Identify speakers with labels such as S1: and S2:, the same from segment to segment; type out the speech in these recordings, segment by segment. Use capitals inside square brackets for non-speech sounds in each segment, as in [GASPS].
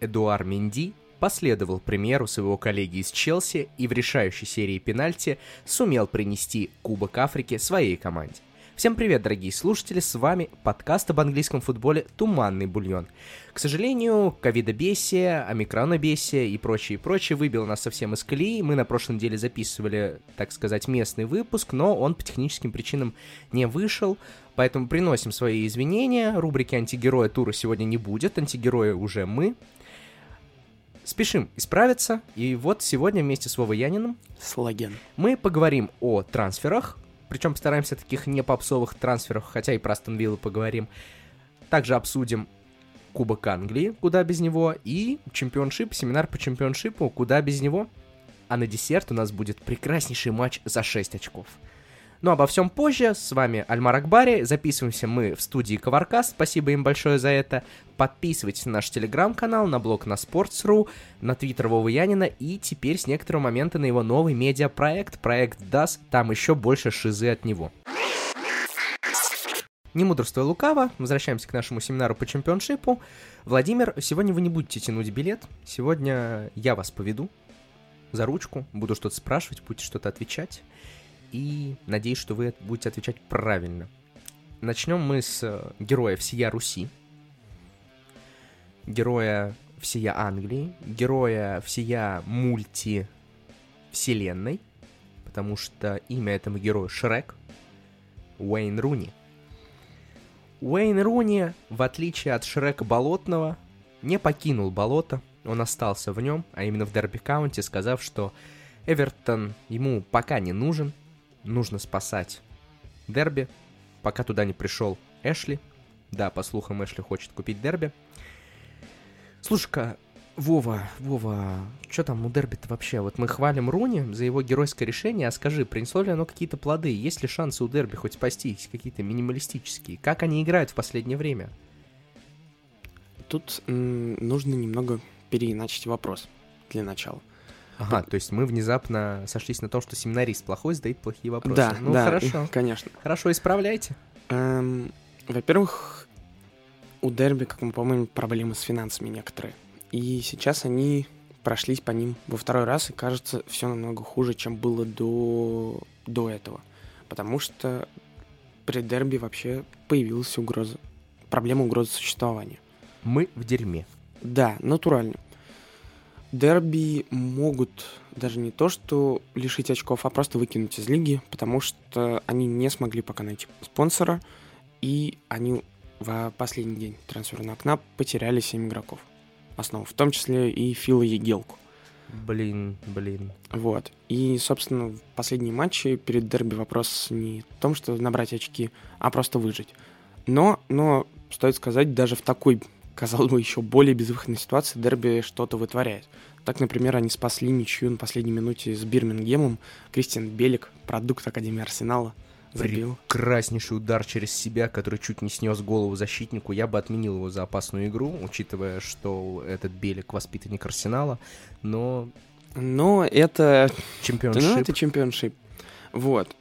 S1: Эдуар Менди последовал примеру своего коллеги из Челси и в решающей серии пенальти сумел принести Кубок Африки своей команде. Всем привет, дорогие слушатели, с вами подкаст об английском футболе «Туманный бульон». К сожалению, ковидобесие, омикронобесие и прочее, и прочее выбило нас совсем из колеи. Мы на прошлой неделе записывали, так сказать, местный выпуск, но он по техническим причинам не вышел, поэтому приносим свои извинения. Рубрики «Антигероя тура» сегодня не будет, антигерои уже мы. Спешим исправиться, и вот сегодня вместе с Вовой Яниным
S2: Слаген.
S1: мы поговорим о трансферах, причем постараемся таких не попсовых трансферов, хотя и про Астон Виллу поговорим. Также обсудим Кубок Англии, куда без него, и чемпионшип, семинар по чемпионшипу, куда без него. А на десерт у нас будет прекраснейший матч за 6 очков. Но обо всем позже. С вами Альмар Акбари. Записываемся мы в студии Коваркаст. Спасибо им большое за это. Подписывайтесь на наш телеграм-канал, на блог на Sports.ru, на твиттер Вовы Янина и теперь с некоторого момента на его новый медиапроект, проект DAS. Там еще больше шизы от него. Не мудрствуя лукаво, возвращаемся к нашему семинару по чемпионшипу. Владимир, сегодня вы не будете тянуть билет. Сегодня я вас поведу за ручку, буду что-то спрашивать, будете что-то отвечать и надеюсь, что вы будете отвечать правильно. Начнем мы с э, героя всея Руси, героя всея Англии, героя всея мульти вселенной, потому что имя этому герою Шрек, Уэйн Руни. Уэйн Руни, в отличие от Шрека Болотного, не покинул болото, он остался в нем, а именно в Дерби Каунти, сказав, что Эвертон ему пока не нужен, нужно спасать Дерби, пока туда не пришел Эшли. Да, по слухам, Эшли хочет купить Дерби. Слушай-ка, Вова, Вова, что там у Дерби-то вообще? Вот мы хвалим Руни за его геройское решение, а скажи, принесло ли оно какие-то плоды? Есть ли шансы у Дерби хоть спастись, какие-то минималистические? Как они играют в последнее время?
S2: Тут м, нужно немного переиначить вопрос для начала.
S1: Ага, то есть мы внезапно сошлись на том, что семинарист плохой задает плохие вопросы.
S2: Да,
S1: ну
S2: да,
S1: хорошо.
S2: конечно.
S1: Хорошо, исправляйте.
S2: Эм, во-первых, у Дерби, как мы помним, проблемы с финансами некоторые. И сейчас они прошлись по ним во второй раз, и кажется, все намного хуже, чем было до, до этого. Потому что при Дерби вообще появилась угроза, проблема угрозы существования.
S1: Мы в дерьме.
S2: Да, натурально. Дерби могут даже не то, что лишить очков, а просто выкинуть из лиги, потому что они не смогли пока найти спонсора, и они в последний день трансферного окна потеряли 7 игроков. Основу, в том числе и Фила Егелку.
S1: Блин, блин.
S2: Вот. И, собственно, в последние матчи перед дерби вопрос не в том, что набрать очки, а просто выжить. Но, но стоит сказать, даже в такой казалось бы, еще более безвыходной ситуации Дерби что-то вытворяет. Так, например, они спасли ничью на последней минуте с Бирмингемом. Кристиан Белик, продукт Академии Арсенала, забил.
S1: Прекраснейший удар через себя, который чуть не снес голову защитнику. Я бы отменил его за опасную игру, учитывая, что этот Белик воспитанник Арсенала. Но
S2: Но это...
S1: Championship...
S2: Ну, это Championship. Вот.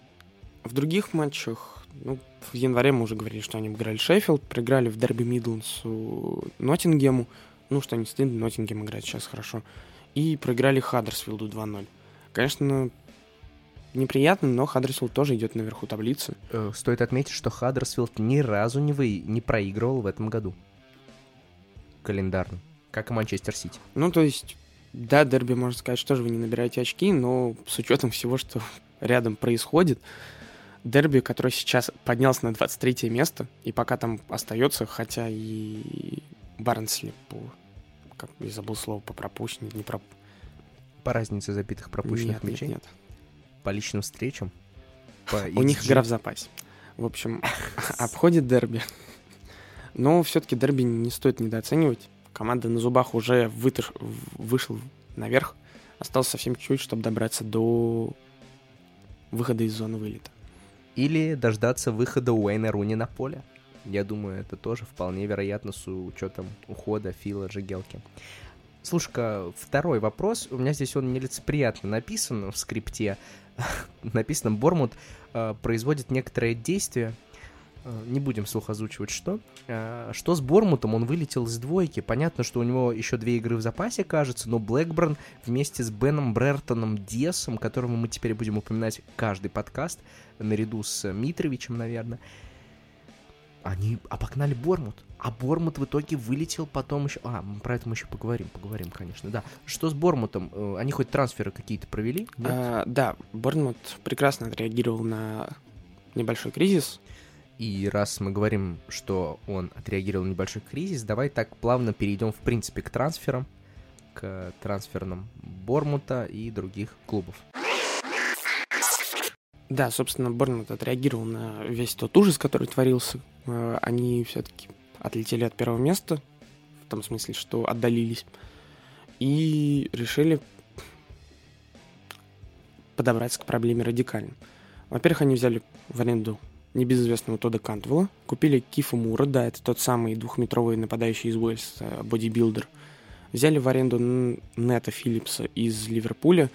S2: В других матчах, ну, в январе мы уже говорили, что они обыграли Шеффилд, проиграли в дерби Мидландсу Ноттингему. Ну, что не стыдно, Ноттингем играет сейчас хорошо. И проиграли Хаддерсфилду 2-0. Конечно, неприятно, но Хаддерсфилд тоже идет наверху таблицы.
S1: Э, Стоит отметить, что Хаддерсфилд ни разу не, вы... не проигрывал в этом году. Календарно. Как и Манчестер Сити.
S2: Ну, то есть, да, дерби, можно сказать, что же вы не набираете очки, но с учетом всего, что [LAUGHS] рядом происходит, дерби, который сейчас поднялся на 23 место, и пока там остается, хотя и Барнсли по... Как я забыл слово по пропущенным, не про...
S1: По разнице забитых пропущенных
S2: нет, нет,
S1: мячей.
S2: нет.
S1: По личным встречам. По
S2: У них игра в запасе. В общем, [LAUGHS] обходит дерби. Но все-таки дерби не стоит недооценивать. Команда на зубах уже выташ... вышел наверх. Осталось совсем чуть-чуть, чтобы добраться до выхода из зоны вылета.
S1: Или дождаться выхода Уэйна Руни на поле. Я думаю, это тоже вполне вероятно с учетом ухода Фила Джигелки. Слушай-ка, второй вопрос. У меня здесь он нелицеприятно написан в скрипте. [LAUGHS] написано, Бормут э, производит некоторые действия, Э, не будем слух озвучивать что. Э, что с Бормутом? Он вылетел из двойки. Понятно, что у него еще две игры в запасе, кажется, но Блэкборн вместе с Беном Брертоном Диасом, которого мы теперь будем упоминать каждый подкаст, наряду с Митровичем, наверное, они обогнали Бормут. А Бормут в итоге вылетел потом еще... А, про это мы еще поговорим, поговорим, конечно, да. Что с Бормутом? Э, они хоть трансферы какие-то провели?
S2: А, да, Бормут прекрасно отреагировал на небольшой кризис.
S1: И раз мы говорим, что он отреагировал на небольшой кризис, давай так плавно перейдем, в принципе, к трансферам, к трансферным Бормута и других клубов.
S2: Да, собственно, Борнмут отреагировал на весь тот ужас, который творился. Э, они все-таки отлетели от первого места, в том смысле, что отдалились, и решили подобраться к проблеме радикально. Во-первых, они взяли в аренду небезызвестного Тода Кантвелла, купили Киффера Мура, да, это тот самый двухметровый нападающий из Уэльса, бодибилдер, взяли в аренду Ната Филлипса из Ливерпуля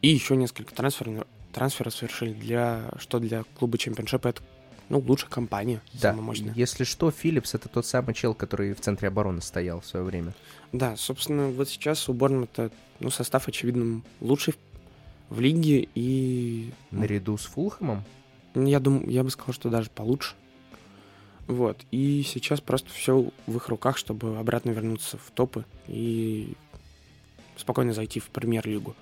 S2: и еще несколько трансферов, трансферов совершили для, что для клуба Championship а это ну, лучшая компания,
S1: да. самая мощная. Если что, Филлипс это тот самый чел, который в центре обороны стоял в свое время.
S2: Да, собственно, вот сейчас у Борнмута, ну, состав, очевидно, лучший в лиге и...
S1: Наряду с Фулхэмом?
S2: Я думаю, я бы сказал, что даже получше. Вот. И сейчас просто все в их руках, чтобы обратно вернуться в топы и спокойно зайти в премьер-лигу.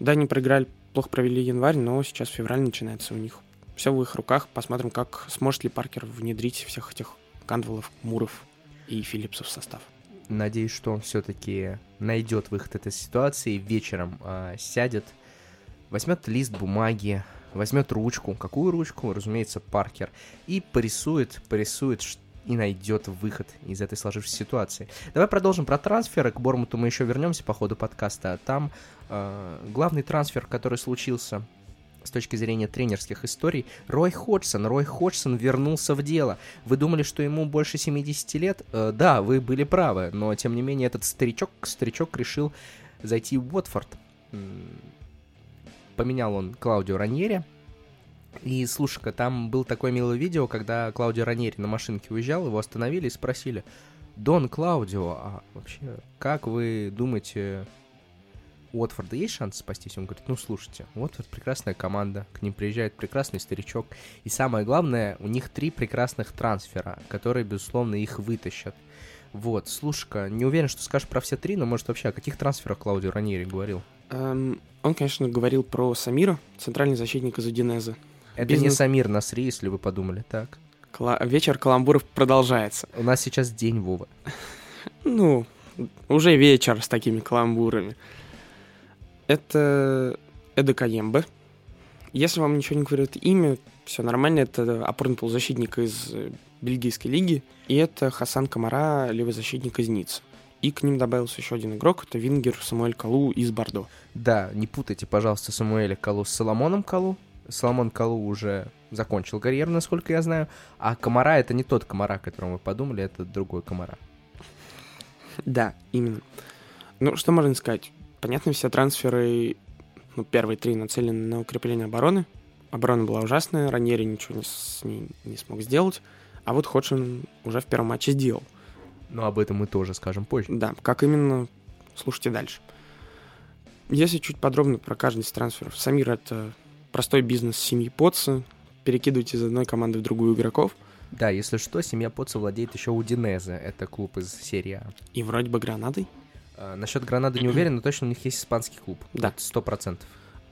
S2: Да, они проиграли, плохо провели январь, но сейчас февраль начинается у них все в их руках. Посмотрим, как сможет ли Паркер внедрить всех этих Кандвелов, Муров и Филлипсов в состав.
S1: Надеюсь, что он все-таки найдет выход этой ситуации, вечером э, сядет, возьмет лист бумаги, возьмет ручку, какую ручку, разумеется, Паркер, и порисует, порисует и найдет выход из этой сложившейся ситуации. Давай продолжим про трансферы. К Бормуту мы еще вернемся по ходу подкаста. Там э, главный трансфер, который случился с точки зрения тренерских историй, Рой Ходжсон. Рой Ходжсон вернулся в дело. Вы думали, что ему больше 70 лет? Э, да, вы были правы, но тем не менее этот старичок, старичок решил зайти в Уотфорд. Поменял он Клаудио Раньери. И слушай-ка, там был такое милое видео, когда Клаудио Раньери на машинке уезжал, его остановили и спросили, Дон Клаудио, а вообще, как вы думаете, у Уотфорда есть шанс спастись? Он говорит, ну слушайте, Уотфорд прекрасная команда, к ним приезжает прекрасный старичок, и самое главное, у них три прекрасных трансфера, которые, безусловно, их вытащат. Вот, слушай-ка, не уверен, что скажешь про все три, но может вообще о каких трансферах Клаудио Раньери говорил?
S2: Эм, он, конечно, говорил про Самира, центральный защитник из Удинеза.
S1: Это Бизнес... не Самир Насри, если вы подумали, так?
S2: Кла... Вечер каламбуров продолжается.
S1: У нас сейчас день, Вова. [LAUGHS]
S2: Ну, уже вечер с такими каламбурами. Это Эда Каембе. Если вам ничего не говорит имя, все нормально. Это опорный полузащитник из бельгийской лиги. И это Хасан Камара, левый защитник из Ниц. И к ним добавился еще один игрок, это вингер Самуэль Калу из Бордо.
S1: Да, не путайте, пожалуйста, Самуэля Калу с Соломоном Калу. Соломон Калу уже закончил карьеру, насколько я знаю. А Комара это не тот Комара, о котором вы подумали, это другой Комара.
S2: Да, именно. Ну, что можно сказать? Понятно, все трансферы, ну, первые три нацелены на укрепление обороны. Оборона была ужасная, Раньери ничего не, с ней не смог сделать. А вот Ходшин уже в первом матче сделал.
S1: Но об этом мы тоже скажем позже.
S2: Да, как именно, слушайте дальше. Если чуть подробно про каждый из трансферов. Самир — это простой бизнес семьи Потса. Перекидывать из одной команды в другую игроков.
S1: Да, если что, семья Потса владеет еще Удинезе. Это клуб из серии А.
S2: И вроде бы Гранадой.
S1: А, насчет Гранады не уверен, но точно у них есть испанский клуб. Да. Сто процентов.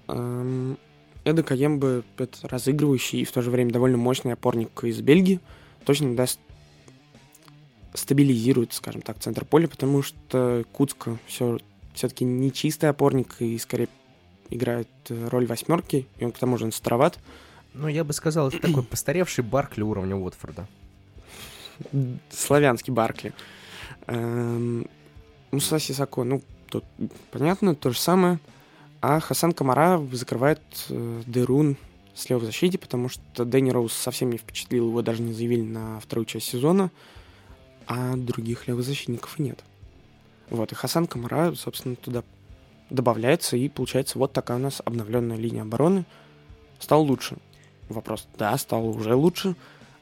S2: Эда Каембе — это разыгрывающий и в то же время довольно мощный опорник из Бельгии. Точно даст стабилизирует, скажем так, центр поля, потому что Куцка все все-таки не чистый опорник и скорее играет роль восьмерки, и он к тому же он староват.
S1: Ну, я бы сказал, это такой постаревший Баркли уровня Уотфорда.
S2: Славянский Баркли. Эм, Муса Сисако, ну, тут понятно, то же самое. А Хасан Камара закрывает э, Дерун слева в защите, потому что Дэнни Роуз совсем не впечатлил, его даже не заявили на вторую часть сезона, а других левых защитников и нет. Вот, и Хасан Камара, собственно, туда добавляется, и получается вот такая у нас обновленная линия обороны. Стал лучше. Вопрос, да, стал уже лучше.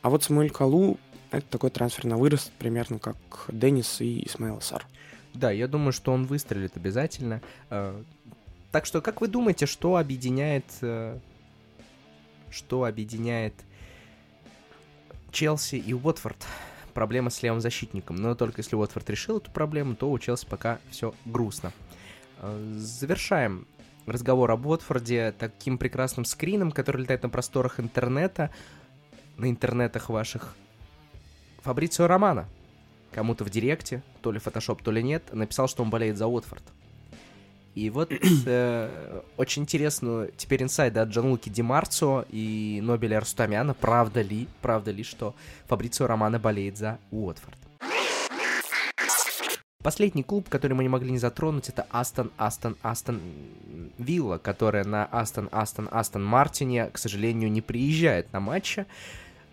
S2: А вот Самуэль Калу — это такой трансфер на вырост, примерно как Деннис и Исмаил Сар.
S1: Да, я думаю, что он выстрелит обязательно. Э, так что, как вы думаете, что объединяет... Э, что объединяет Челси и Уотфорд? Проблема с левым защитником. Но только если Уотфорд решил эту проблему, то у Челси пока все грустно. Э, завершаем разговор об Уотфорде таким прекрасным скрином, который летает на просторах интернета, на интернетах ваших. Фабрицио Романа кому-то в директе, то ли фотошоп, то ли нет, написал, что он болеет за Уотфорд. И вот [CLEARS THROAT] э, очень интересно теперь инсайды от Джанлуки Ди Марцо и Нобеля Арстамяна. Правда ли, правда ли, что Фабрицио Романо болеет за Уотфорд? Последний клуб, который мы не могли не затронуть, это Астон, Астон, Астон Вилла, которая на Астон, Астон, Астон Мартине, к сожалению, не приезжает на матчи.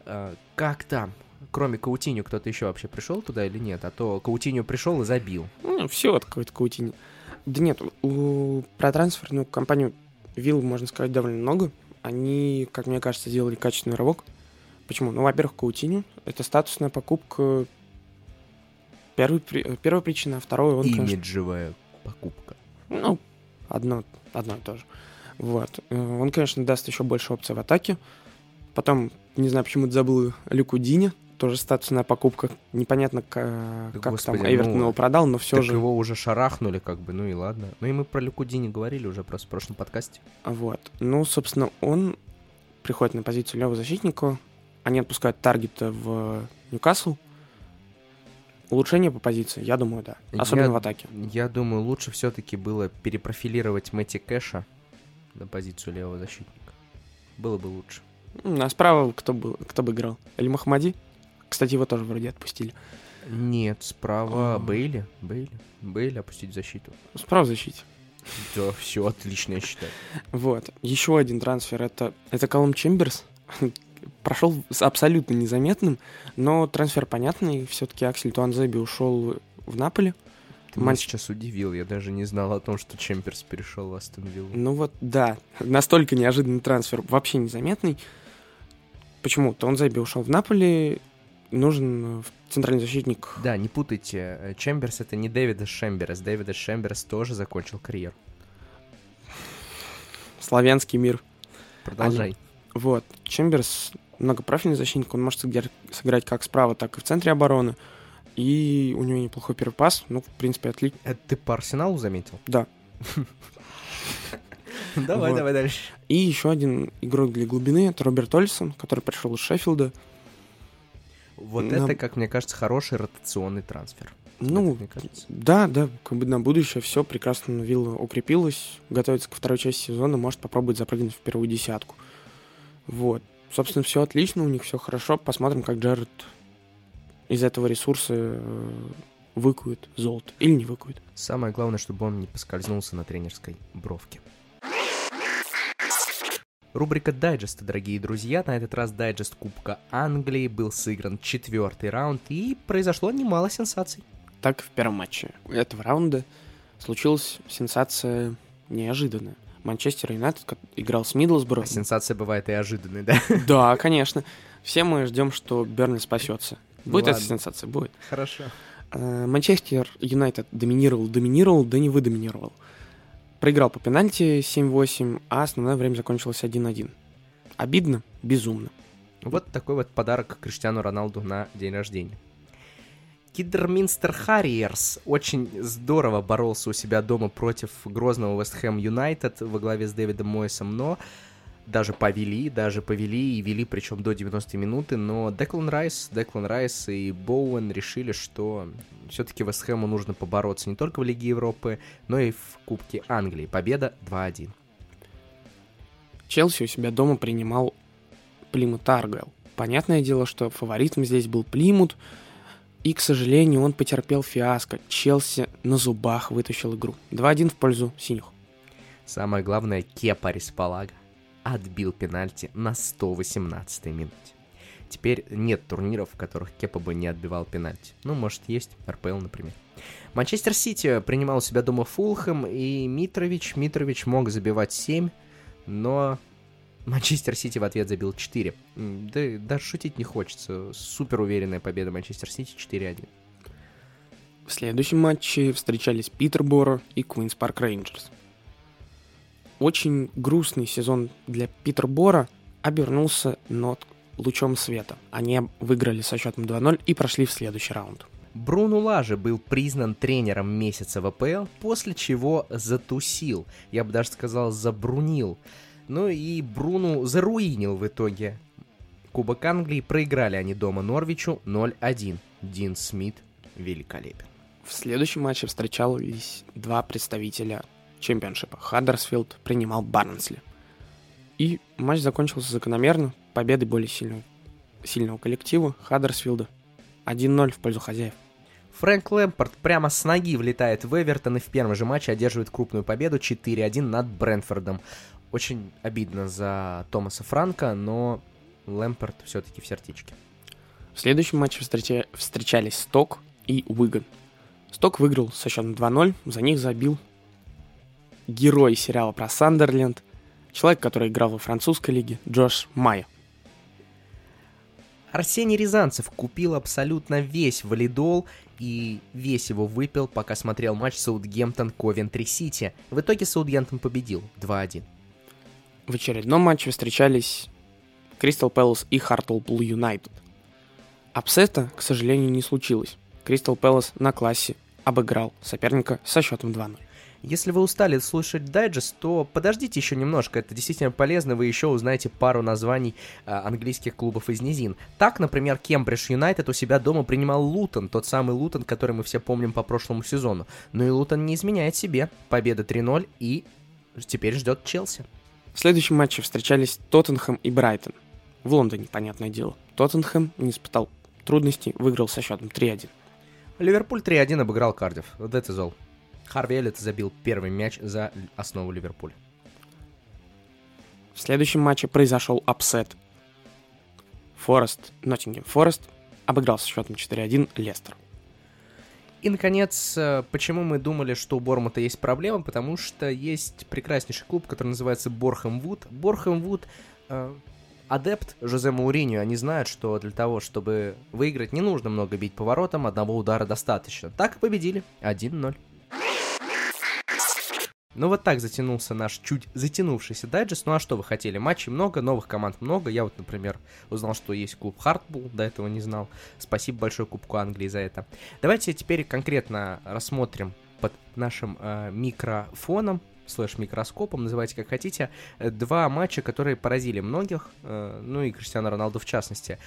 S1: Э, как там? Кроме Каутиню, кто-то еще вообще пришел туда или нет? А то Каутиню пришел и забил.
S2: Ну, все от какой-то Каутиню. Да нет, у, про трансферную компанию Вилл можно сказать довольно много. Они, как мне кажется, сделали качественный рывок. Почему? Ну, во-первых, Каутиню — это статусная покупка. Первый, первая причина, а второе он,
S1: Имиджевая конечно... покупка.
S2: Ну, одно, одно и то же. Вот. Э, он, конечно, даст еще больше опций в атаке. Потом, не знаю, почему-то забыл Люку Дине, тоже статусная покупка. Непонятно, как, да, как там Эвертон ну, его продал, но все же...
S1: его уже шарахнули, как бы, ну и ладно. Ну и мы про Люкудини говорили уже просто в прошлом подкасте.
S2: Вот. Ну, собственно, он приходит на позицию левого защитника. Они отпускают таргета в Ньюкасл. Улучшение по позиции, я думаю, да. Особенно
S1: я,
S2: в атаке.
S1: Я думаю, лучше все-таки было перепрофилировать Мэтти Кэша на позицию левого защитника. Было бы лучше.
S2: А справа кто, был, кто бы играл? Эль Махмади? Кстати, его тоже вроде отпустили.
S1: Нет, справа Бейли. Бейли. Бейли опустить защиту.
S2: Справа защите.
S1: Да, все отлично, я считаю. [LAUGHS]
S2: Вот. Еще один трансфер. Это, это Колум Чемберс. [LAUGHS] Прошел абсолютно незаметным, но трансфер понятный. Все-таки Аксель Туанзеби ушел в Наполе.
S1: Ты меня сейчас удивил, я даже не знал о том, что Чемберс перешел в Астон Виллу.
S2: Ну вот, да, настолько неожиданный трансфер, вообще незаметный. Почему? Туанзеби ушел в Наполе, нужен э, центральный защитник.
S1: Да, не путайте. Э, Чемберс это не Дэвида Шемберс. Дэвида Шемберс тоже закончил карьеру.
S2: Славянский мир.
S1: Продолжай. Они...
S2: Вот. Чемберс многопрофильный защитник, он может сыграть как справа, так и в центре обороны. И у него неплохой первый пас, ну, в принципе, отлично.
S1: Это ты по Арсеналу заметил?
S2: Да. [LAUGHS]
S1: Давай, давай дальше.
S2: И еще один игрок для глубины, это Роберт Ольсон, который пришел из Шеффилда.
S1: Вот на... это, как мне кажется, хороший ротационный трансфер.
S2: Ну, да, да, как бы на будущее все прекрасно Вилла укрепилась, готовится к второй части сезона, может попробовать запрыгнуть в первую десятку. Вот. Собственно, все отлично, у них все хорошо. Посмотрим, как Джаред из этого ресурса э, выкует золото или не выкует.
S1: Самое главное, чтобы он не поскользнулся на тренерской бровке. Рубрика дайджеста, дорогие друзья. На этот раз дайджест Кубка Англии был сыгран четвертый раунд и произошло немало сенсаций.
S2: Так, в первом матче этого раунда случилась сенсация неожиданная. Манчестер Юнайтед играл с Мидлсборо. А
S1: сенсация бывает и ожиданной, да? [LAUGHS]
S2: Да, конечно. Все мы ждем, что Бернли спасется. Ну будет ну, эта сенсация? Будет.
S1: Хорошо.
S2: Э, Манчестер Юнайтед доминировал, доминировал, да не выдоминировал. Проиграл по пенальти 7-8, а основное время закончилось 1-1. Обидно? Безумно.
S1: Вот такой вот подарок Криштиану Роналду на день рождения. Кидерминстер Харриерс очень здорово боролся у себя дома против грозного Вест Хэм Юнайтед во главе с Дэвидом Мойсом, но даже повели, даже повели и вели, причем до 90 минуты, но Деклан Райс, Деклан Райс и Боуэн решили, что все-таки Вестхэму нужно побороться не только в Лиге Европы, но и в Кубке Англии. Победа 2-1.
S2: Челси у себя дома принимал Плимут Аргуэлл. Понятное дело, что фаворитом здесь был Плимут, и, к сожалению, он потерпел фиаско. Челси на зубах вытащил игру. 2-1 в пользу синих.
S1: Самое главное, Кепа Респалага отбил пенальти на 118-й минуте. Теперь нет турниров, в которых Кепа бы не отбивал пенальти. Ну, может, есть РПЛ, например. Манчестер Сити принимал у себя дома Фулхэм, и Митрович, Митрович мог забивать 7, но Манчестер Сити в ответ забил 4. Да даже шутить не хочется. Супер уверенная победа Манчестер Сити 4-1.
S2: В следующем матче встречались Питерборо и Куинс Парк Рейнджерс. Очень грустный сезон для Питербора обернулся вот лучом света. Они выиграли со счетом 2-0 и прошли в следующий раунд.
S1: Бруно Лажи был признан тренером месяца в АПЛ, после чего затусил, я бы даже сказал забрунил. Ну и Бруну заруинил в итоге. Кубок Англии проиграли они дома Норвичу 0-1. Дин Смит великолепен.
S2: В следующем матче встречались два представителя чемпионшипа. Хаддерсфилд принимал Барнсли. И матч закончился закономерно, победой более сильного, сильного коллектива Хаддерсфилда. 1-0 в пользу хозяев.
S1: Фрэнк Лэмпорт прямо с ноги влетает в Эвертон и в первом же матче одерживает крупную победу 4-1 над Брэнфордом. Очень обидно за Томаса Франка, но Лэмпорт все-таки в сердечке.
S2: В следующем матче встреча... встречались Сток и Уиган. Сток выиграл со счетом 2-0, за них забил герой сериала про Сандерленд, человек, который играл во французской лиге, Джош Майя.
S1: Арсений Рязанцев купил абсолютно весь валидол и весь его выпил, пока смотрел матч Саутгемптон Ковентри Сити. В итоге Саутгемптон победил 2-1.
S2: В очередном матче встречались Кристал Пэлас и Хартлпул Юнайтед. Upset а, к сожалению, не случилось. Кристал Пэлас на классе обыграл соперника со счетом 2-0.
S1: Если вы устали слушать дайджест, то подождите еще немножко, это действительно полезно, вы еще узнаете пару названий э, английских клубов из низин. Так, например, Кембридж Юнайтед у себя дома принимал Лутон, тот самый Лутон, который мы все помним по прошлому сезону. Но и Лутон не изменяет себе. Победа 3-0 и теперь ждет Челси.
S2: В следующем матче встречались Тоттенхэм и Брайтон. В Лондоне, понятное дело. Тоттенхэм не испытал трудностей, выиграл со счетом 3-1.
S1: Ливерпуль 3-1 обыграл Кардифф. Вот это гол. Харви Эллиотт забил первый мяч за основу Ливерпуля.
S2: В следующем матче произошел upset. Форест, Ноттингем Форест обыграл со счетом 4-1 Лестер.
S1: И, наконец, э, почему мы думали, что у Бормута есть проблема? Потому что есть прекраснейший клуб, который называется Борхэм Вуд. Борхэм Вуд э, адепт Жозе Мауриньо, они знают, что для того, чтобы выиграть, не нужно много бить поворотом, одного удара достаточно. Так и победили. 1-0. Ну вот так затянулся наш чуть затянувшийся дайджест. Ну а что вы хотели? Матчей много, новых команд много. Я вот, например, узнал, что есть клуб Хартбул, до этого не знал. Спасибо большое Кубку Англии за это. Давайте теперь конкретно рассмотрим под нашим э, микрофоном слэш-микроскопом, называйте как хотите, два матча, которые поразили многих, э, ну и Криштиану Роналду в частности.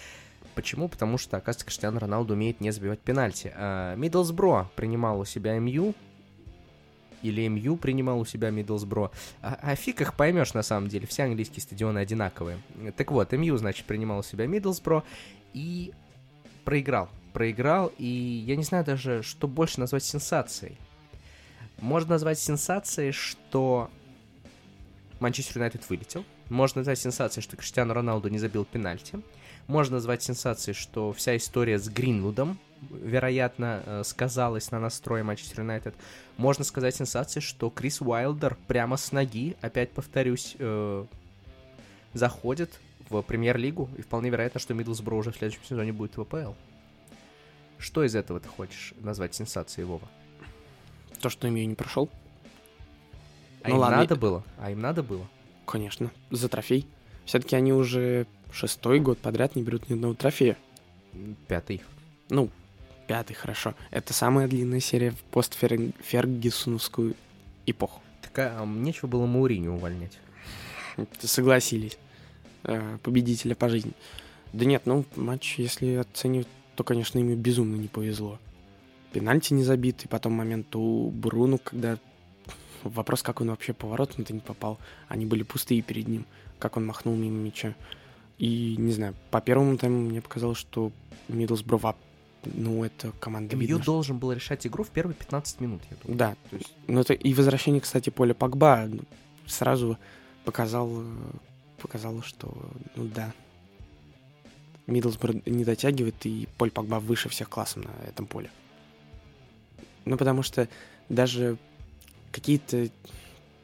S1: Почему? Потому что, оказывается, Криштиану Роналду умеет не забивать пенальти. Э, Миддлсбро принимал у себя МЮ, или МЮ принимал у себя Миддлсбро. А, а фиг их поймешь на самом деле, все английские стадионы одинаковые. Так вот, МЮ, значит, принимал у себя Миддлсбро и проиграл. Проиграл, и я не знаю даже, что больше назвать сенсацией. Можно назвать сенсацией, что Манчестер Юнайтед вылетел. Можно назвать сенсацией, что Криштиану Роналду не забил пенальти. Можно назвать сенсацией, что вся история с Гринвудом вероятно, э, сказалось на настрое Манчестер Юнайтед. Можно сказать сенсацией, что Крис Уайлдер прямо с ноги, опять повторюсь, э, заходит в премьер-лигу, и вполне вероятно, что Миддлсбро уже в следующем сезоне будет в АПЛ. Что из этого ты хочешь назвать сенсацией, Вова?
S2: То, что ими не прошел.
S1: А ну, им ладно. надо было? А им надо было?
S2: Конечно, за трофей. Все-таки они уже шестой год подряд не берут ни одного трофея.
S1: Пятый.
S2: Ну, Пятый, хорошо. Это самая длинная серия в постфергюсоновскую эпоху.
S1: Так а нечего было Мауриню увольнять. [LAUGHS]
S2: Согласились. Э, победителя по жизни. Да нет, ну, матч, если оценивать, то, конечно, ему безумно не повезло. Пенальти не забит, и потом момент у Бруну, когда вопрос, как он вообще поворотом-то не попал. Они были пустые перед ним, как он махнул мимо мяча. И, не знаю, по первому тайму мне показалось, что Миддлсбро ну, это команда
S1: МЮ видно, должен что... был решать игру в первые 15 минут, я
S2: думаю. Да, то есть, ну это и возвращение, кстати, Поля Погба ну, сразу показал, показало, что, ну да, Миддлсбро не дотягивает, и Поль Погба выше всех классом на этом поле. Ну, потому что даже какие-то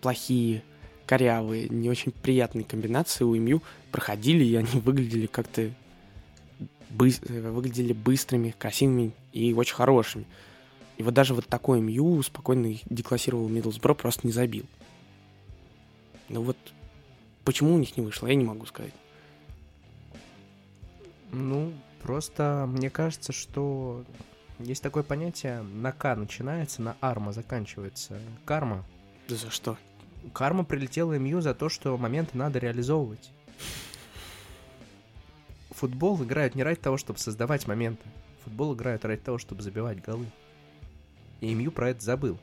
S2: плохие корявые, не очень приятные комбинации у МЮ проходили, и они выглядели как-то бы... выглядели быстрыми, красивыми и очень хорошими. И вот даже вот такой МЮ спокойно деклассировал Миддлсбро, просто не забил. Ну вот почему у них не вышло, я не могу сказать.
S1: Ну, просто мне кажется, что есть такое понятие на К начинается, на Арма заканчивается. Карма.
S2: Да за что?
S1: Карма прилетела МЮ за то, что моменты надо реализовывать. Футбол играют не ради того, чтобы создавать моменты. Футбол играют ради того, чтобы забивать голы. И МЮ про это забыл.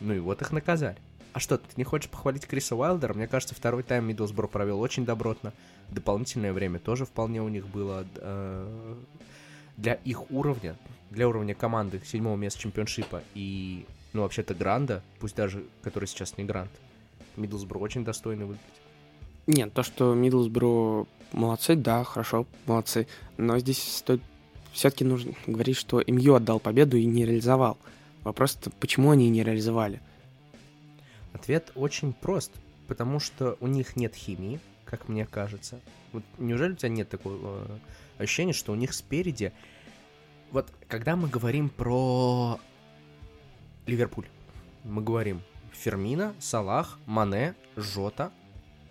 S1: Ну и вот их наказали. А что, ты не хочешь похвалить Криса Уайлдера? Мне кажется, второй тайм Миддлсбро провел очень добротно. Дополнительное время тоже вполне у них было. Э, для их уровня, для уровня команды седьмого места чемпионшипа и, ну, вообще-то Гранда, пусть даже, который сейчас не Гранд, Миддлсбро очень достойно выглядит.
S2: Нет, то, что Миддлсбро молодцы, да, хорошо, молодцы. Но здесь стоит все-таки нужно говорить, что МЮ отдал победу и не реализовал. Вопрос, почему они не реализовали?
S1: Ответ очень прост. Потому что у них нет химии, как мне кажется. Вот неужели у тебя нет такого э, ощущения, что у них спереди... Вот когда мы говорим про Ливерпуль, мы говорим Фермина, Салах, Мане, Жота,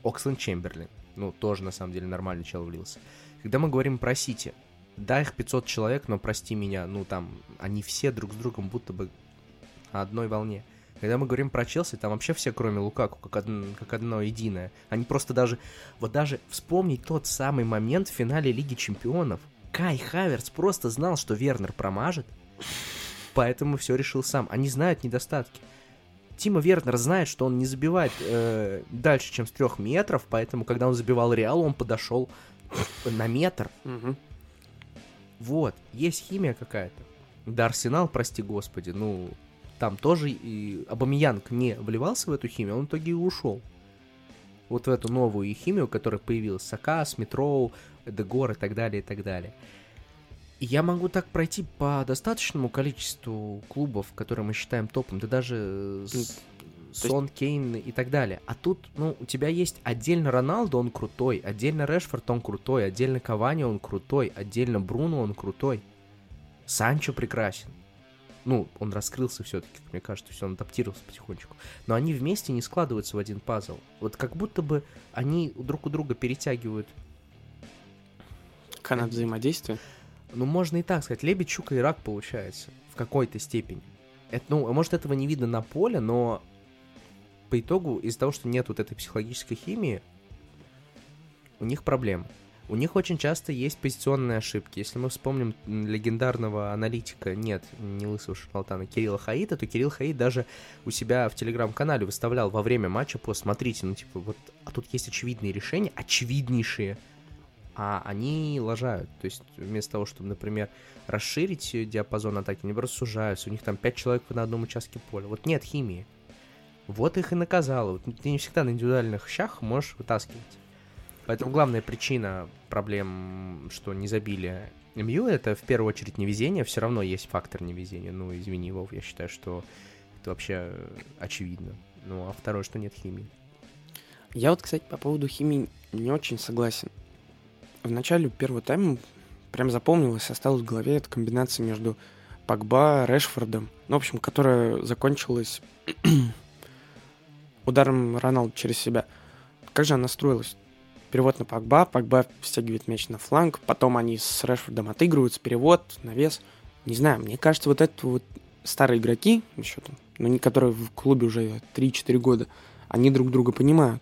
S1: Оксленд Чемберлин. Ну, тоже, на самом деле, нормальный чел влился. Когда мы говорим про Сити, да, их 500 человек, но прости меня, ну, там, они все друг с другом будто бы на одной волне. Когда мы говорим про Челси, там вообще все, кроме Лукаку, как, одно, как одно единое. Они просто даже... Вот даже вспомнить тот самый момент в финале Лиги Чемпионов. Кай Хаверс просто знал, что Вернер промажет, поэтому все решил сам. Они знают недостатки. Тима Вернер знает, что он не забивает э, дальше, чем с трех метров, поэтому, когда он забивал Реал, он подошел на метр.
S2: Угу.
S1: Вот, есть химия какая-то. Да, Арсенал, прости господи, ну, там тоже и Абамиянг не вливался в эту химию, он в итоге и ушел. Вот в эту новую химию, которая появилась. Сакас, Метроу, Дегор и так далее, и так далее. Я могу так пройти по достаточному количеству клубов, которые мы считаем топом, да даже с... Сон, есть... Кейн и так далее. А тут, ну, у тебя есть отдельно Роналдо, он крутой, отдельно Решфорд, он крутой, отдельно Кавани, он крутой, отдельно Бруно, он крутой. Санчо прекрасен ну, он раскрылся все-таки, мне кажется, все, он адаптировался потихонечку. Но они вместе не складываются в один пазл. Вот как будто бы они друг у друга перетягивают.
S2: Канат взаимодействия?
S1: Ну, можно и так сказать. Лебедь, щука и рак получается в какой-то степени. Это, ну, может, этого не видно на поле, но по итогу из-за того, что нет вот этой психологической химии, у них проблемы. У них очень часто есть позиционные ошибки. Если мы вспомним легендарного аналитика, нет, не лысого шарлатана, Кирилла Хаита, то Кирилл Хаид даже у себя в телеграм-канале выставлял во время матча пост, смотрите, ну типа вот, а тут есть очевидные решения, очевиднейшие, а они лажают. То есть вместо того, чтобы, например, расширить диапазон атаки, они просто сужаются. У них там 5 человек на одном участке поля. Вот нет химии. Вот их и наказало. Вот ты не всегда на индивидуальных щах можешь вытаскивать. Поэтому главная причина проблем, что не забили МЮ, это в первую очередь невезение. Все равно есть фактор невезения. Ну, извини, Вов, я считаю, что это вообще очевидно. Ну, а второе, что нет химии.
S2: Я вот, кстати, по поводу химии не очень согласен. В начале первого тайма прям запомнилась, осталась в голове эта комбинация между Пакба, Решфордом, ну, в общем, которая закончилась [CLEARS THROAT] ударом Роналду через себя. Как же она строилась? перевод на Пакба, Пакба стягивает мяч на фланг, потом они с Решфордом отыгрываются, перевод, навес. Не знаю, мне кажется, вот это вот старые игроки, еще там, но не которые в клубе уже 3-4 года, они друг друга понимают.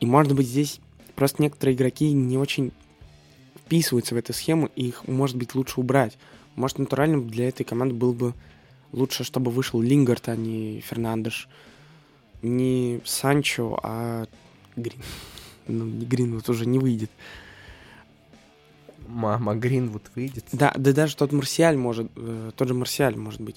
S2: И, может быть, здесь просто некоторые игроки не очень вписываются в эту схему, и их, может быть, лучше убрать. Может, натуральным для этой команды был бы лучше, чтобы вышел Лингард, а не Фернандеш. Не Санчо, а Грин [LAUGHS] ну, не Гринвуд уже не выйдет.
S1: Мама, Гринвуд выйдет.
S2: Да, да даже тот Марсиаль может, э, тот же Марсиаль может быть.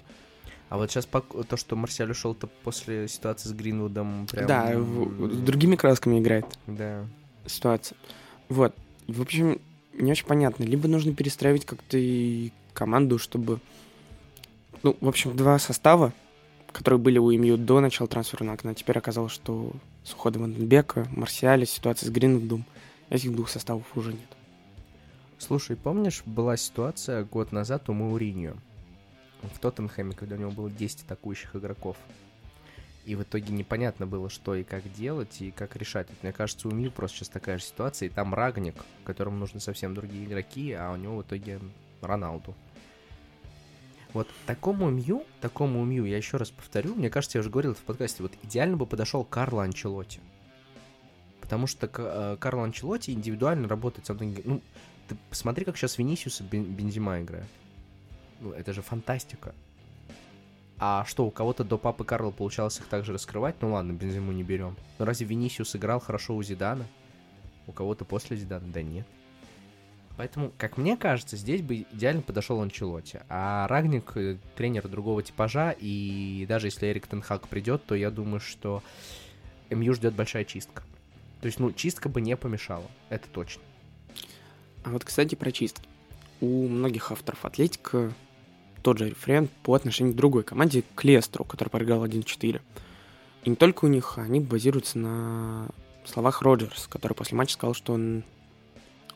S1: А вот сейчас то, что Марсиаль ушел, то после ситуации с Гринвудом прям...
S2: Да, в, с другими красками играет.
S1: Да.
S2: Ситуация. Вот. В общем, не очень понятно. Либо нужно перестраивать как-то и команду, чтобы... Ну, в общем, два состава которые были у МЮ до начала трансферного окна. Теперь оказалось, что с уходом Ванденбека, Марсиаля, ситуация с Гринвудом, этих двух составов уже нет.
S1: Слушай, помнишь, была ситуация год назад у Мауриньо в Тоттенхэме, когда у него было 10 атакующих игроков. И в итоге непонятно было, что и как делать, и как решать. Вот, мне кажется, у Мью просто сейчас такая же ситуация, и там Рагник, которому нужны совсем другие игроки, а у него в итоге Роналду. Вот такому Мью, такому Мью, я еще раз повторю, мне кажется, я уже говорил это в подкасте, вот идеально бы подошел Карло Анчелотти. Потому что э, Карло Анчелотти индивидуально работает со многими... Ну, ты посмотри, как сейчас Венисиус и Бензима играет. Ну, это же фантастика. А что, у кого-то до папы Карла получалось их также раскрывать? Ну ладно, Бензиму не берем. Но разве Венисиус играл хорошо у Зидана? У кого-то после Зидана? Да нет. Поэтому, как мне кажется, здесь бы идеально подошел Анчелотти. А Рагник э, тренер другого типажа, и даже если Эрик Тенхак придет, то я думаю, что МЮ ждет большая чистка. То есть, ну, чистка бы не помешала, это точно.
S2: А вот, кстати, про чистки. У многих авторов Атлетика тот же референт по отношению к другой команде, к Лестеру, который проиграл 1-4. И не только у них, они базируются на словах Роджерс, который после матча сказал, что он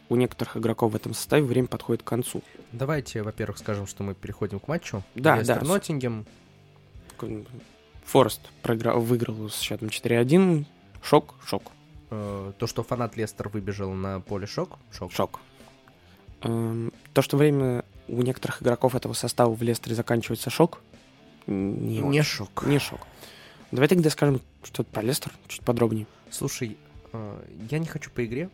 S2: у некоторых игроков в этом составе время подходит к концу.
S1: Давайте, во-первых, скажем, что мы переходим к матчу.
S2: Да, Лестер да.
S1: Ноттингем.
S2: Форест проиграл, выиграл с счетом 4-1. Шок, шок.
S1: Э, то, что фанат Лестер выбежал на поле шок,
S2: шок. Шок. Эм, то, что время у некоторых игроков этого состава в Лестере заканчивается шок.
S1: Не, не шок.
S2: Не шок. Давай тогда скажем что-то про Лестер чуть подробнее.
S1: Слушай, э, я не хочу по игре,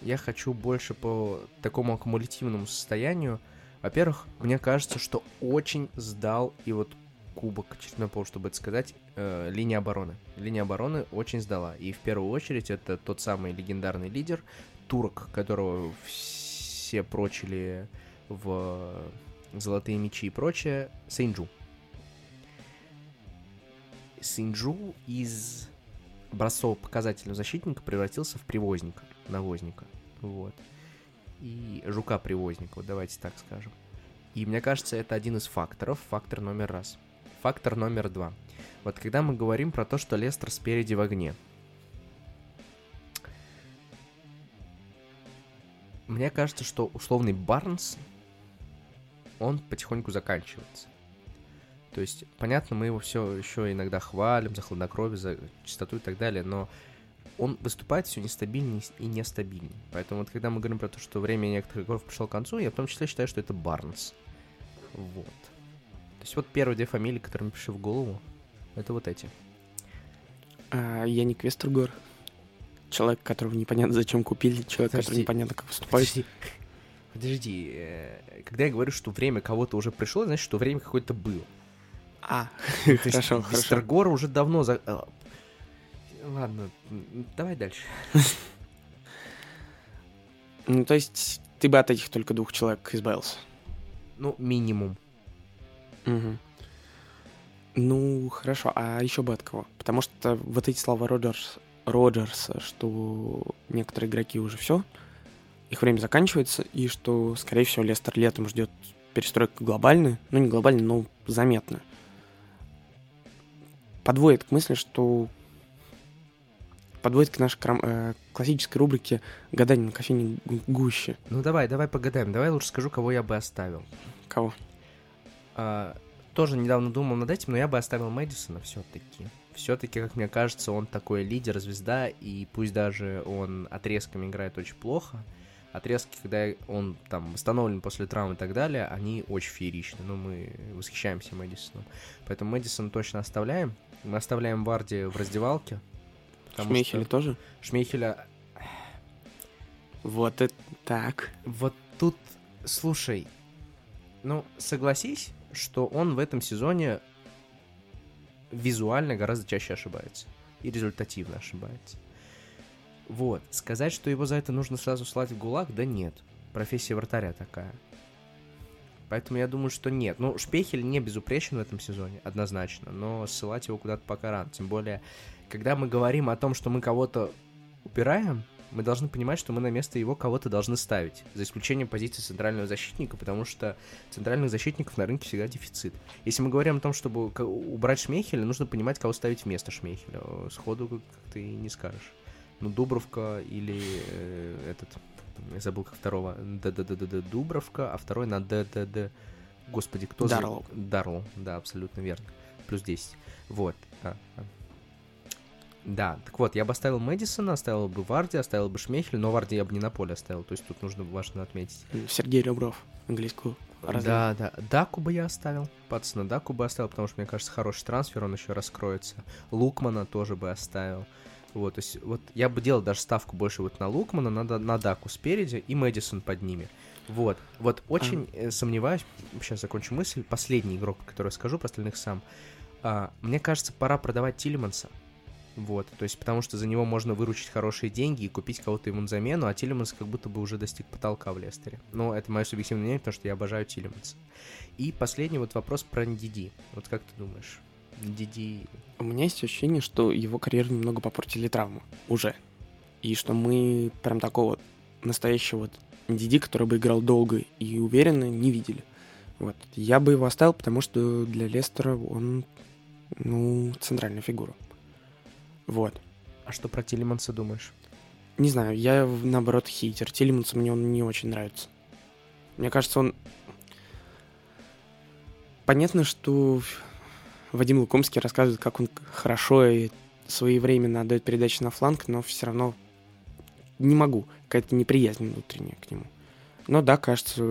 S1: я хочу больше по такому аккумулятивному состоянию. Во-первых, мне кажется, что очень сдал и вот кубок чемпионата, чтобы это сказать, э, линия обороны. Линия обороны очень сдала. И в первую очередь это тот самый легендарный лидер, турок, которого все прочили в золотые мечи и прочее, Сейнджу. Сейнджу из образцово показательного защитника превратился в привозника, навозника. Вот. И жука-привозника, вот давайте так скажем. И мне кажется, это один из факторов, фактор номер раз. Фактор номер два. Вот когда мы говорим про то, что Лестер спереди в огне, мне кажется, что условный Барнс он потихоньку заканчивается. То есть, понятно, мы его все еще иногда хвалим за хладнокровие, за чистоту и так далее, но он выступает все нестабильнее и нестабильнее. Поэтому вот когда мы говорим про то, что время некоторых игроков пришло к концу, я в том числе считаю, что это Барнс. Вот. То есть вот первые две фамилии, которые мне пришли в голову, это вот эти.
S2: А, я не Квестергор. Человек, которого непонятно зачем купили, человек, Подожди. который непонятно как выступает.
S1: Подожди. Подожди, э, когда я говорю, что время кого-то уже пришло, значит, что время какое-то было.
S2: А, [LAUGHS] хорошо,
S1: хорошо. Вестергор уже давно... За... Э, ладно, давай дальше. [LAUGHS]
S2: Ну, то есть ты бы от этих только двух человек избавился?
S1: Ну, минимум.
S2: Угу. Ну, хорошо, а еще бы от кого? Потому что вот эти слова Роджерс, Роджерса, что некоторые игроки уже все, их время заканчивается, и что, скорее всего, Лестер летом ждет перестройка глобальная, ну не глобальная, но заметная. Подводит к мысли, что подводит к нашей крам... э, классической рубрике «Гадание на кофейне гуще».
S1: Ну давай, давай погадаем. Давай лучше скажу, кого я бы оставил.
S2: Кого?
S1: А, тоже недавно думал над этим, но я бы оставил Мэдисона все-таки. Все-таки, как мне кажется, он такой лидер, звезда, и пусть даже он отрезками играет очень плохо, отрезки, когда он там восстановлен после травмы и так далее, они очень фееричны. Ну, мы восхищаемся Мэдисоном. Поэтому Мэдисон точно оставляем. Мы оставляем Варди в раздевалке.
S2: Шмейхеля что... тоже?
S1: Шмейхеля...
S2: Вот это так.
S1: Вот тут, слушай, ну, согласись, что он в этом сезоне визуально гораздо чаще ошибается. И результативно ошибается. Вот. Сказать, что его за это нужно сразу слать в ГУЛАГ, да нет. Профессия вратаря такая. Поэтому я думаю, что нет. Ну, Шпехель не безупречен в этом сезоне, однозначно, но ссылать его куда-то пока рано. Тем более, когда мы говорим о том, что мы кого-то упираем, мы должны понимать, что мы на место его кого-то должны ставить, за исключением позиции центрального защитника, потому что центральных защитников на рынке всегда дефицит. Если мы говорим о том, чтобы убрать Шмейхеля, нужно понимать, кого ставить вместо Шмейхеля. Сходу как ты не скажешь. Ну, Дубровка или э, этот, я забыл как второго, ДДДД Дубровка, а второй на ДДД, господи, кто
S2: Дарлоу.
S1: За... Дарлоу, да, абсолютно верно. Плюс 10. Вот. А, а. Да, так вот, я бы оставил Мэдисона, оставил бы Варди, оставил бы Шмехель, но Варди я бы не на поле оставил, то есть тут нужно важно отметить.
S2: Сергей Ребров, английскую.
S1: Да, да. Даку бы я оставил. Пацана Даку бы оставил, потому что, мне кажется, хороший трансфер, он еще раскроется. Лукмана тоже бы оставил. Вот, то есть, вот я бы делал даже ставку больше вот на Лукмана, на, на Даку спереди и Мэдисон под ними. Вот, вот очень а. сомневаюсь, сейчас закончу мысль, последний игрок, который скажу, про остальных сам. А, мне кажется, пора продавать Тилеманса. Вот, то есть потому что за него можно выручить хорошие деньги и купить кого-то ему на замену, а Тилеманс как будто бы уже достиг потолка в Лестере. Но это мое субъективное мнение, потому что я обожаю Тилеманса. И последний вот вопрос про Ндиди. Вот как ты думаешь? Ндиди...
S2: У меня есть ощущение, что его карьеру немного попортили травмы уже. И что мы прям такого настоящего вот Ндиди, который бы играл долго и уверенно, не видели. Вот. Я бы его оставил, потому что для Лестера он, ну, центральная фигура. Вот.
S1: А что про Тилиманса думаешь?
S2: Не знаю, я наоборот хейтер. Тилиманс мне он не очень нравится. Мне кажется, он... Понятно, что Вадим Лукомский рассказывает, как он хорошо и своевременно отдает передачи на фланг, но все равно не могу. Какая-то неприязнь внутренняя к нему. Но да, кажется,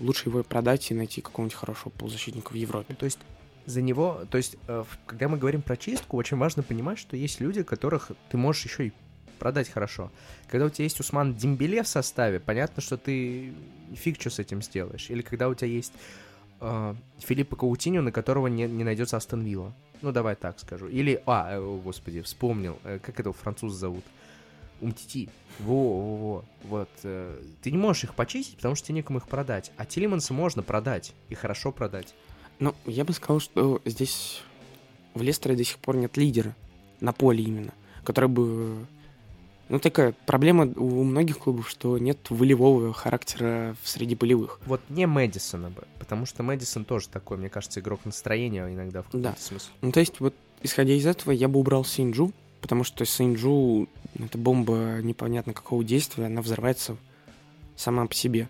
S2: лучше его продать и найти какого-нибудь хорошего полузащитника в Европе.
S1: То есть за него, то есть, э, когда мы говорим про чистку, очень важно понимать, что есть люди, которых ты можешь еще и продать хорошо. Когда у тебя есть Усман Дембеле в составе, понятно, что ты фиг что с этим сделаешь. Или когда у тебя есть э, Филиппа Каутиньо, на которого не, не найдется Астон Вилла. Ну, давай так скажу. Или, а, э, о, господи, вспомнил, э, как этого француза зовут? Умтити. Во, во, во. Вот. Ты не можешь их почистить, потому что тебе некому их продать. А Тилиманса можно продать. И хорошо продать.
S2: Ну, я бы сказал, что здесь в Лестере до сих пор нет лидера на поле именно, который бы... Ну, такая проблема у многих клубов, что нет волевого характера среди полевых.
S1: Вот не Мэдисона бы, потому что Мэдисон тоже такой, мне кажется, игрок настроения иногда в каком-то да. смысле.
S2: Ну, то есть, вот, исходя из этого, я бы убрал Синджу, потому что Синджу — это бомба непонятно какого действия, она взрывается сама по себе.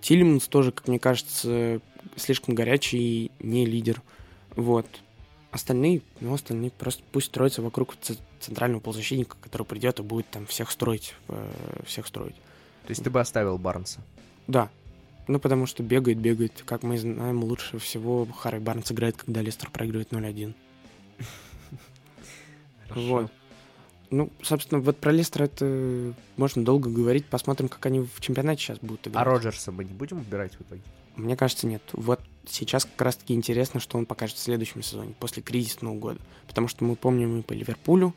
S2: Тилиманс тоже, как мне кажется, слишком горячий и не лидер. Вот. Остальные, ну, остальные просто пусть строятся вокруг центрального полузащитника, который придет и будет там всех строить, э, всех строить.
S1: То есть ты бы оставил Барнса?
S2: Да. Ну, потому что бегает, бегает. Как мы знаем, лучше всего Харри Барнс играет, когда Лестер проигрывает 0-1. Вот. Ну, собственно, вот про Лестер это можно долго говорить. Посмотрим, как они в чемпионате сейчас будут играть.
S1: А Роджерса мы не будем убирать в итоге?
S2: Мне кажется, нет. Вот сейчас как раз-таки интересно, что он покажет в следующем сезоне, после кризисного года. Потому что мы помним и по Ливерпулю,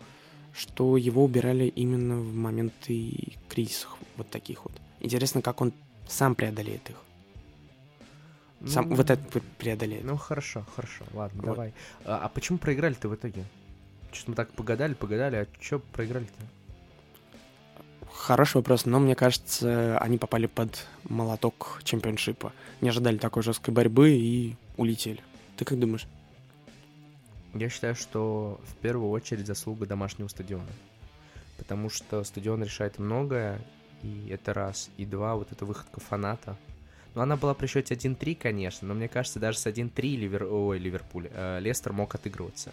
S2: что его убирали именно в моменты кризисов вот таких вот. Интересно, как он сам преодолеет их. Сам ну, вот это преодолеет.
S1: Ну, хорошо, хорошо, ладно, вот. давай. А, а почему проиграли-то в итоге? Что-то мы так погадали, погадали, а что проиграли-то?
S2: Хороший вопрос, но мне кажется, они попали под молоток чемпионшипа. Не ожидали такой жесткой борьбы и улетели. Ты как думаешь?
S1: Я считаю, что в первую очередь заслуга домашнего стадиона. Потому что стадион решает многое, и это раз. И два, вот эта выходка фаната. Ну, она была при счете 1-3, конечно, но мне кажется, даже с 1-3 Ливер... Ой, Ливерпуль, э, Лестер мог отыгрываться.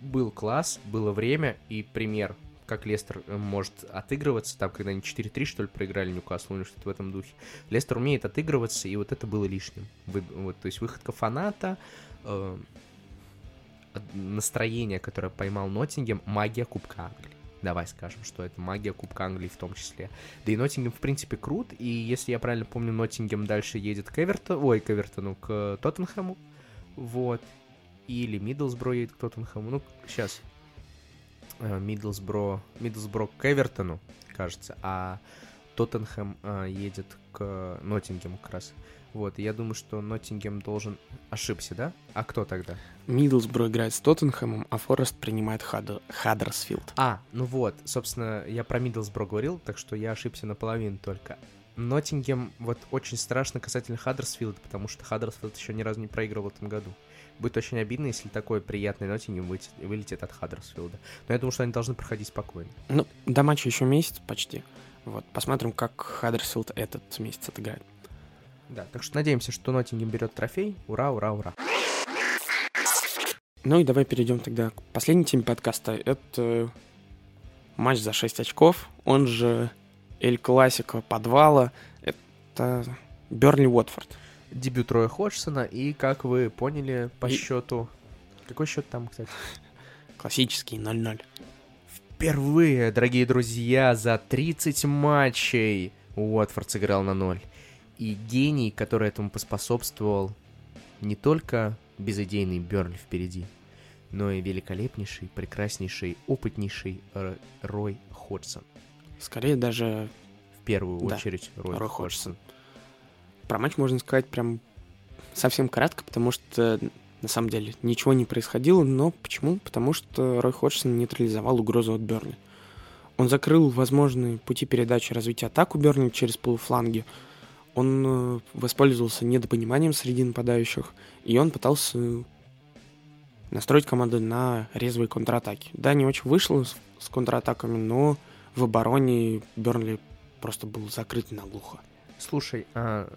S1: Был класс, было время, и пример как Лестер э, может отыгрываться, там, когда они 4-3, что ли, проиграли Ньюкаслу или что-то в этом духе. Лестер умеет отыгрываться, и вот это было лишним. Вы, вот, то есть выходка фаната, э, настроение, которое поймал Ноттингем, магия Кубка Англии. Давай скажем, что это магия Кубка Англии в том числе. Да и Ноттингем, в принципе, крут, и если я правильно помню, Ноттингем дальше едет к Эвертону, ой, к Эвертону, к Тоттенхэму, вот, или Миддлсбро едет к Тоттенхэму, ну, сейчас, Миддлсбро, Миддлсбро к Эвертону, кажется, а Тоттенхэм э, едет к Ноттингему как раз. Вот, и я думаю, что Ноттингем должен... Ошибся, да? А кто тогда?
S2: Миддлсбро играет с Тоттенхэмом, а Форест принимает Хадер... Хаддерсфилд.
S1: А, ну вот, собственно, я про Миддлсбро говорил, так что я ошибся наполовину только. Ноттингем вот очень страшно касательно Хаддерсфилда, потому что Хаддерсфилд еще ни разу не проиграл в этом году. Будет очень обидно, если такой приятный Ноттингем вылетит, вылетит от Хаддерсфилда. Но я думаю, что они должны проходить спокойно.
S2: Ну, до матча еще месяц почти. Вот, посмотрим, как Хаддерсфилд этот месяц отыграет.
S1: Да, так что надеемся, что Ноттингем берет трофей. Ура, ура, ура.
S2: Ну и давай перейдем тогда к последней теме подкаста. Это матч за 6 очков, он же Эль Классико подвала. Это Бернли Уотфорд.
S1: Дебют Роя Ходжсона, и, как вы поняли по
S2: И-
S1: счету... Какой счет там, кстати?
S2: Классический 0-0.
S1: Впервые, дорогие друзья, за 30 матчей Уотфорд сыграл на ноль. И гений, который этому поспособствовал, не только безыдейный Бернли впереди, но и великолепнейший, прекраснейший, опытнейший Р- Рой Ходжсон.
S2: Скорее даже
S1: В первую
S2: Да,
S1: очередь Рой,
S2: Рой
S1: Ходжсон.
S2: Ходжсон. Про матч можно сказать прям совсем кратко, потому что на самом деле ничего не происходило, но почему? Потому что Рой Ходжсон нейтрализовал угрозу от Бернли. Он закрыл возможные пути передачи развития атак у Бернли через полуфланги. Он э, воспользовался недопониманием среди нападающих, и он пытался настроить команду на резвые контратаки. Да, не очень вышло с, с контратаками, но в обороне Бернли просто был закрыт наглухо.
S1: Слушай, а,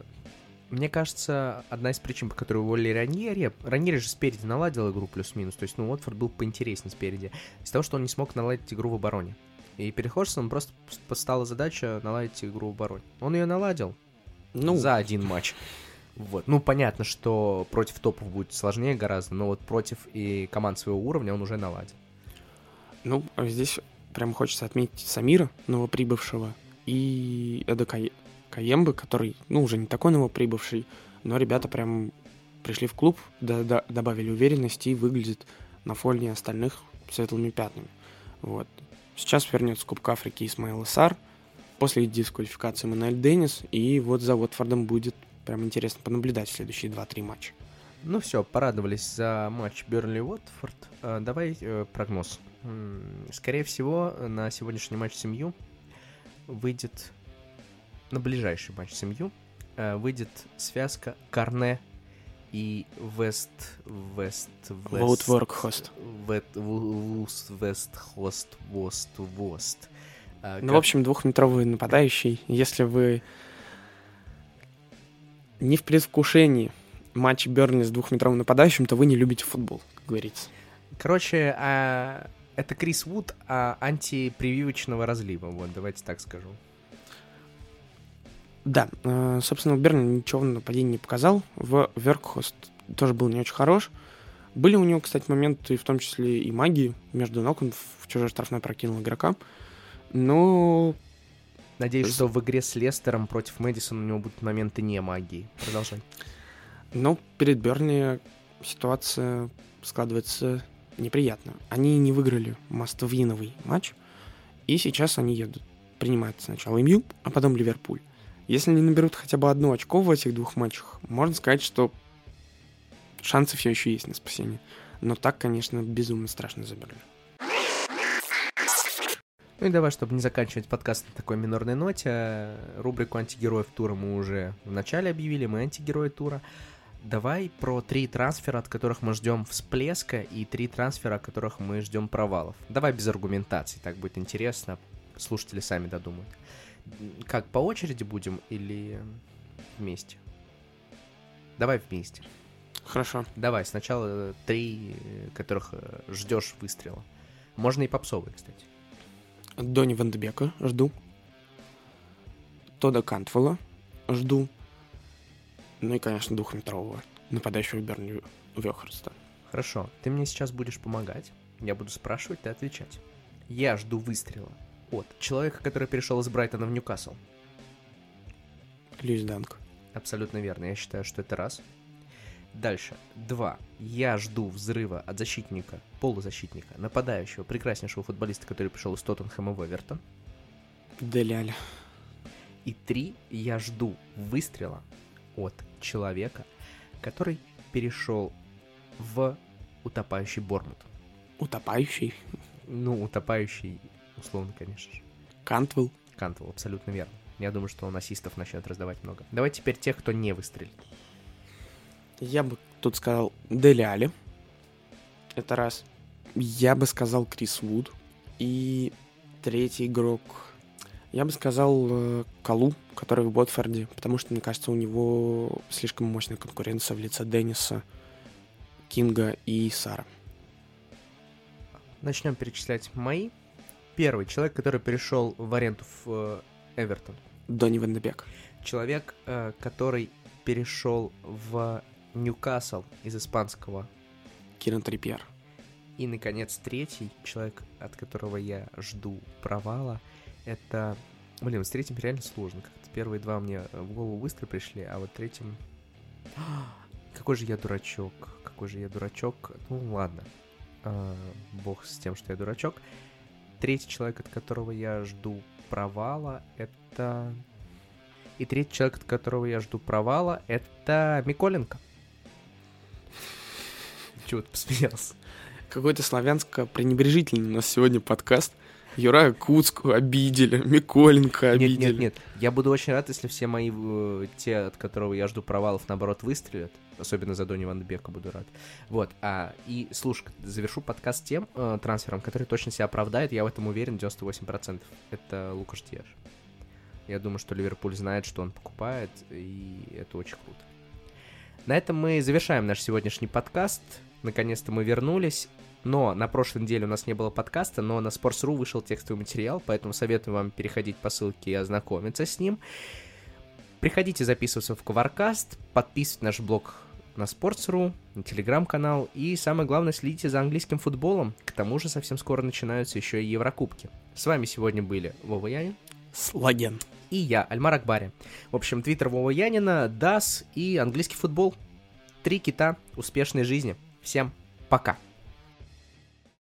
S1: мне кажется, одна из причин, по которой уволили Раньери, Раньери же спереди наладил игру плюс-минус, то есть, ну, Уотфорд был поинтереснее спереди, из-за того, что он не смог наладить игру в обороне. И перед Ходжсоном просто стала задача наладить игру в обороне. Он ее наладил
S2: Ну,
S1: за один матч. Вот. Ну, понятно, что против топов будет сложнее гораздо, но вот против и команд своего уровня он уже наладил.
S2: ну, а здесь прям хочется отметить Самира, новоприбывшего, и Эда Кай- Каембы, который, ну, уже не такой новоприбывший, но ребята прям пришли в клуб, да- да- добавили уверенности и выглядит на фоне остальных светлыми пятнами. Вот. Сейчас вернется Кубка Африки Исмаил Сар, после дисквалификации Мануэль Деннис, и вот за Уотфордом будет прям интересно понаблюдать следующие 2-3 матча.
S1: Ну все, порадовались за матч Бернли-Уотфорд. А, давай э, прогноз. Скорее всего, на сегодняшний матч семью выйдет... На ближайший матч семью э, выйдет связка Карне и Вест... Вест... Вест...
S2: Воутворк Хост.
S1: Вет- Ву- Вуст, Вест, Хост, Вост, Вост. А,
S2: Ну,
S1: как-
S2: в общем, двухметровый нападающий. Если вы не в предвкушении матча Бернли с двухметровым нападающим, то вы не любите футбол, как говорится.
S1: Короче, а, это Крис Вуд а, антипрививочного разлива, вот, давайте так скажу.
S2: Да, э, собственно, Бернли ничего в нападении не показал. В Веркхост тоже был не очень хорош. Были у него, кстати, моменты, в том числе и магии. Между ног он в чужой штрафной прокинул игрока. Но
S1: Надеюсь, что в игре с Лестером против Мэдисона у него будут моменты не магии. Продолжай.
S2: Но перед Бернли ситуация складывается неприятно. Они не выиграли мастовиновый матч, и сейчас они едут. Принимают сначала МЮ, а потом Ливерпуль. Если они наберут хотя бы одно очко в этих двух матчах, можно сказать, что шансы все еще есть на спасение. Но так, конечно, безумно страшно за Бернли.
S1: Ну и давай, чтобы не заканчивать подкаст на такой минорной ноте, рубрику антигероев тура мы уже в начале объявили, мы антигерои тура. Давай про три трансфера, от которых мы ждем всплеска, и три трансфера, от которых мы ждем провалов. Давай без аргументаций, так будет интересно. Слушатели сами додумают. Как, по очереди будем или вместе? Давай вместе.
S2: Хорошо.
S1: Давай, сначала э, три, э, которых ждешь выстрела. Можно и попсовые, кстати.
S2: Дони Вандебека жду. Тода Кантвелла жду. Ну и, конечно, двухметрового нападающего Берни Вехерста.
S1: Хорошо, ты мне сейчас будешь помогать. Я буду спрашивать, ты отвечать. Я жду выстрела от человека, который перешел из Брайтона в Ньюкасл.
S2: Льюис Данк.
S1: Абсолютно верно, я считаю, что это раз. Дальше. Два. Я жду взрыва от защитника, полузащитника, нападающего, прекраснейшего футболиста, который пришел из Тоттенхэма в Эвертон.
S2: Деле Алли.
S1: И три. Я жду выстрела от человека, который перешел в утопающий Борнмут.
S2: Утопающий.
S1: Ну, утопающий, условно, конечно же.
S2: Кантвелл.
S1: Кантвелл, абсолютно верно. Я думаю, что он ассистов начнет раздавать много. Давай теперь тех, кто не выстрелит.
S2: Я бы тут сказал Дели Али. Это раз. Я бы сказал Крис Вуд. И третий игрок. Я бы сказал э, Калу, который в Ботфорде, потому что, мне кажется, у него слишком мощная конкуренция в лице Денниса, Кинга и Сара.
S1: Начнем перечислять мои. Первый человек, который перешел в аренду в э, Эвертон.
S2: Донни Вандебек.
S1: Человек, э, который перешел в Ньюкасл из испанского.
S2: Киран Трипьер.
S1: И, наконец, третий человек, от которого я жду провала, это... Блин, с третьим реально сложно. Как-то первые два мне в голову быстро пришли, а вот третьим... [GASPS] Какой же я дурачок, какой же я дурачок. Ну, ладно. А, бог с тем, что я дурачок. Третий человек, от которого я жду провала, это... И третий человек, от которого я жду провала, это Миколенко. Чего ты посмеялся?
S2: Какой-то славянско-пренебрежительный у нас сегодня подкаст. Юрая Куцку обидели, Миколенко обидели.
S1: Нет, нет, нет. Я буду очень рад, если все мои, э, те, от которого я жду провалов, наоборот, выстрелят. Особенно за Дони Ван Бека буду рад. Вот. А, и, слушай, завершу подкаст тем э, трансфером, который точно себя оправдает. Я в этом уверен 98%. Это Лукаш Диаш. Я думаю, что Ливерпуль знает, что он покупает, и это очень круто. На этом мы завершаем наш сегодняшний подкаст. Наконец-то мы вернулись. Но на прошлой неделе у нас не было подкаста, но на Sports.ru вышел текстовый материал, поэтому советую вам переходить по ссылке и ознакомиться с ним. Приходите записываться в Коваркаст, подписывайтесь наш блог на Sports.ru, на телеграм-канал и, самое главное, следите за английским футболом. К тому же совсем скоро начинаются еще и Еврокубки. С вами сегодня были Вова Янин.
S2: Слаген.
S1: И я, Альмар Акбари. В общем, твиттер Вова Янина, DAS и английский футбол. Три кита успешной жизни. Всем пока.